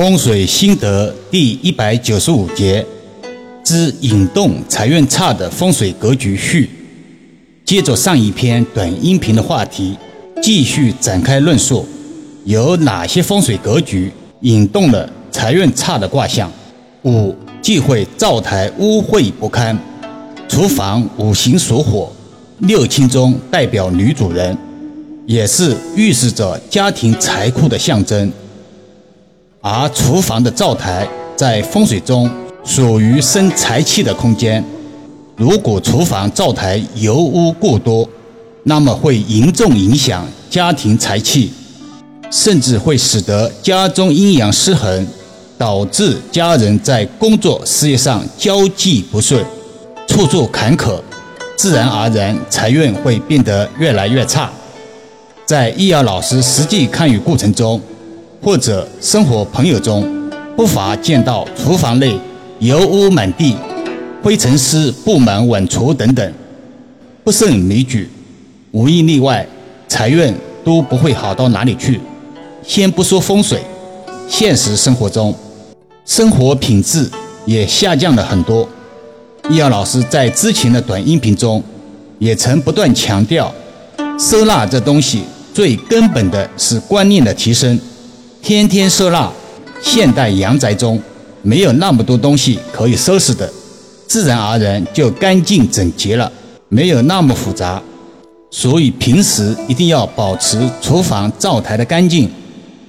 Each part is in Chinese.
风水心得第一百九十五节之引动财运差的风水格局序。接着上一篇短音频的话题，继续展开论述，有哪些风水格局引动了财运差的卦象？五忌讳灶台污秽不堪，厨房五行属火，六亲中代表女主人，也是预示着家庭财库的象征。而厨房的灶台在风水中属于生财气的空间，如果厨房灶台油污过多，那么会严重影响家庭财气，甚至会使得家中阴阳失衡，导致家人在工作事业上交际不顺，处处坎坷，自然而然财运会变得越来越差。在易遥老师实际看舆过程中。或者生活朋友中，不乏见到厨房内油污满地、灰尘丝布满碗橱等等，不胜枚举，无一例外，财运都不会好到哪里去。先不说风水，现实生活中，生活品质也下降了很多。易遥老师在之前的短音频中，也曾不断强调，收纳这东西最根本的是观念的提升。天天收纳，现代阳宅中没有那么多东西可以收拾的，自然而然就干净整洁了，没有那么复杂。所以平时一定要保持厨房灶台的干净。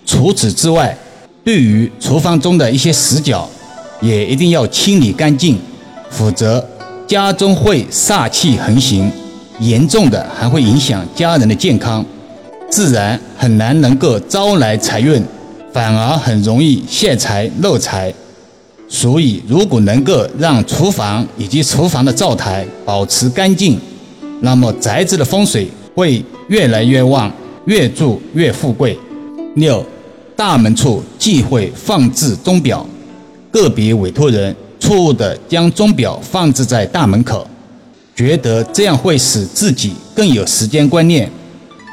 除此之外，对于厨房中的一些死角，也一定要清理干净，否则家中会煞气横行，严重的还会影响家人的健康，自然很难能够招来财运。反而很容易泄财漏财，所以如果能够让厨房以及厨房的灶台保持干净，那么宅子的风水会越来越旺，越住越富贵。六，大门处忌讳放置钟表，个别委托人错误的将钟表放置在大门口，觉得这样会使自己更有时间观念，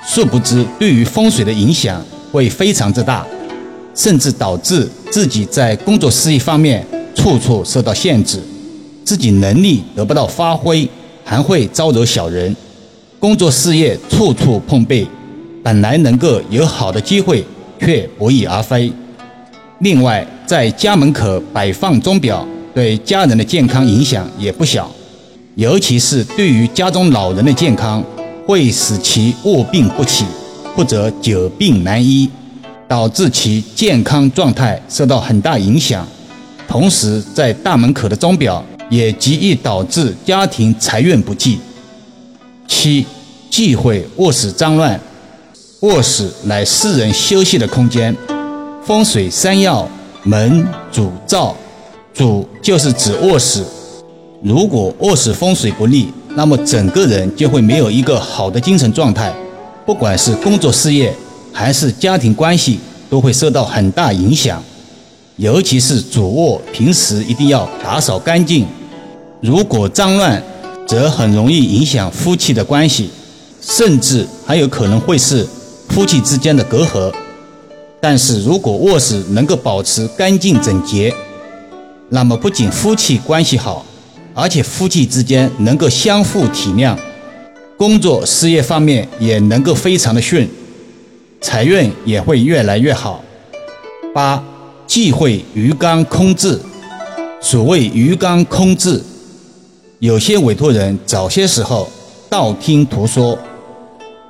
殊不知对于风水的影响会非常之大。甚至导致自己在工作事业方面处处受到限制，自己能力得不到发挥，还会招惹小人，工作事业处处碰壁，本来能够有好的机会，却不翼而飞。另外，在家门口摆放钟表，对家人的健康影响也不小，尤其是对于家中老人的健康，会使其卧病不起，或者久病难医。导致其健康状态受到很大影响，同时在大门口的钟表也极易导致家庭财运不济。七，忌讳卧室脏乱。卧室乃私人休息的空间，风水三要：门、主、灶。主就是指卧室，如果卧室风水不利，那么整个人就会没有一个好的精神状态，不管是工作事业。还是家庭关系都会受到很大影响，尤其是主卧平时一定要打扫干净。如果脏乱，则很容易影响夫妻的关系，甚至还有可能会是夫妻之间的隔阂。但是如果卧室能够保持干净整洁，那么不仅夫妻关系好，而且夫妻之间能够相互体谅，工作事业方面也能够非常的顺。财运也会越来越好。八，忌讳鱼缸空置。所谓鱼缸空置，有些委托人早些时候道听途说，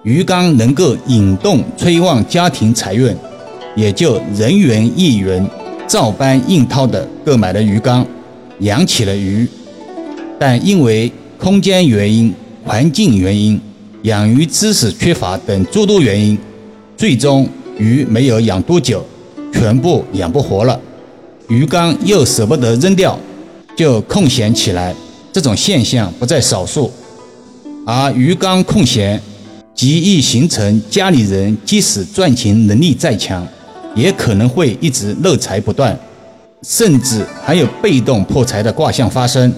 鱼缸能够引动催旺家庭财运，也就人云亦云，照搬硬套的购买了鱼缸，养起了鱼。但因为空间原因、环境原因、养鱼知识缺乏等诸多原因。最终鱼没有养多久，全部养不活了，鱼缸又舍不得扔掉，就空闲起来。这种现象不在少数，而鱼缸空闲，极易形成家里人即使赚钱能力再强，也可能会一直漏财不断，甚至还有被动破财的卦象发生。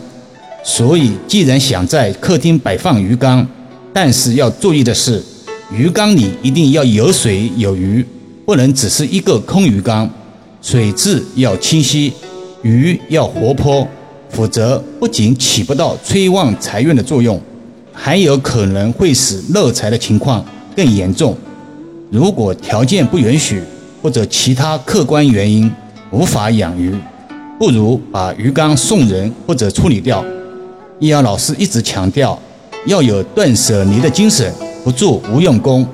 所以，既然想在客厅摆放鱼缸，但是要注意的是。鱼缸里一定要有水有鱼，不能只是一个空鱼缸。水质要清晰，鱼要活泼，否则不仅起不到催旺财运的作用，还有可能会使漏财的情况更严重。如果条件不允许，或者其他客观原因无法养鱼，不如把鱼缸送人或者处理掉。易遥老师一直强调要有断舍离的精神，不做无用功。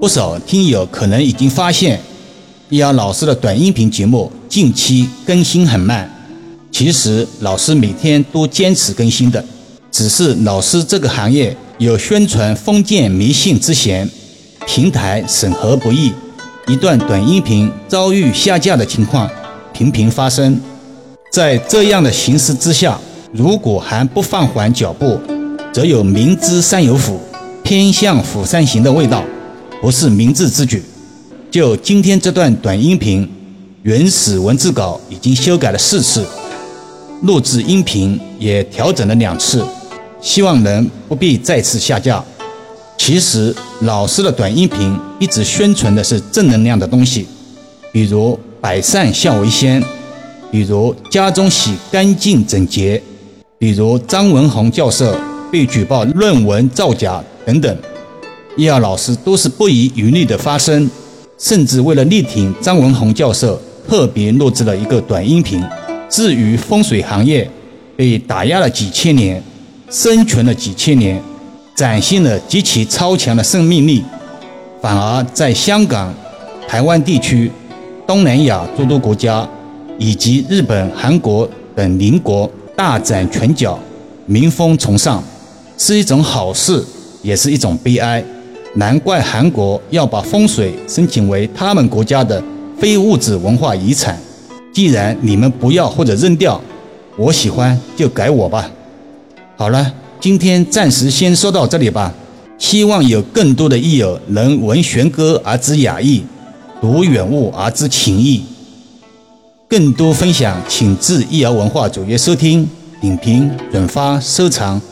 不少听友可能已经发现，易遥老师的短音频节目近期更新很慢。其实老师每天都坚持更新的，只是老师这个行业有宣传封建迷信之嫌。平台审核不易，一段短音频遭遇下架的情况频频发生。在这样的形势之下，如果还不放缓脚步，则有明知山有虎，偏向虎山行的味道，不是明智之举。就今天这段短音频，原始文字稿已经修改了四次，录制音频也调整了两次，希望能不必再次下架。其实老师的短音频一直宣传的是正能量的东西，比如百善孝为先，比如家中洗干净整洁，比如张文宏教授被举报论文造假等等。叶老师都是不遗余力的发声，甚至为了力挺张文宏教授，特别录制了一个短音频。至于风水行业，被打压了几千年，生存了几千年。展现了极其超强的生命力，反而在香港、台湾地区、东南亚诸多国家以及日本、韩国等邻国大展拳脚，民风崇尚，是一种好事，也是一种悲哀。难怪韩国要把风水申请为他们国家的非物质文化遗产。既然你们不要或者扔掉，我喜欢就改我吧。好了。今天暂时先说到这里吧，希望有更多的益友能闻弦歌而知雅意，读远物而知情意。更多分享，请至易瑶文化主页收听、点评、转发、收藏。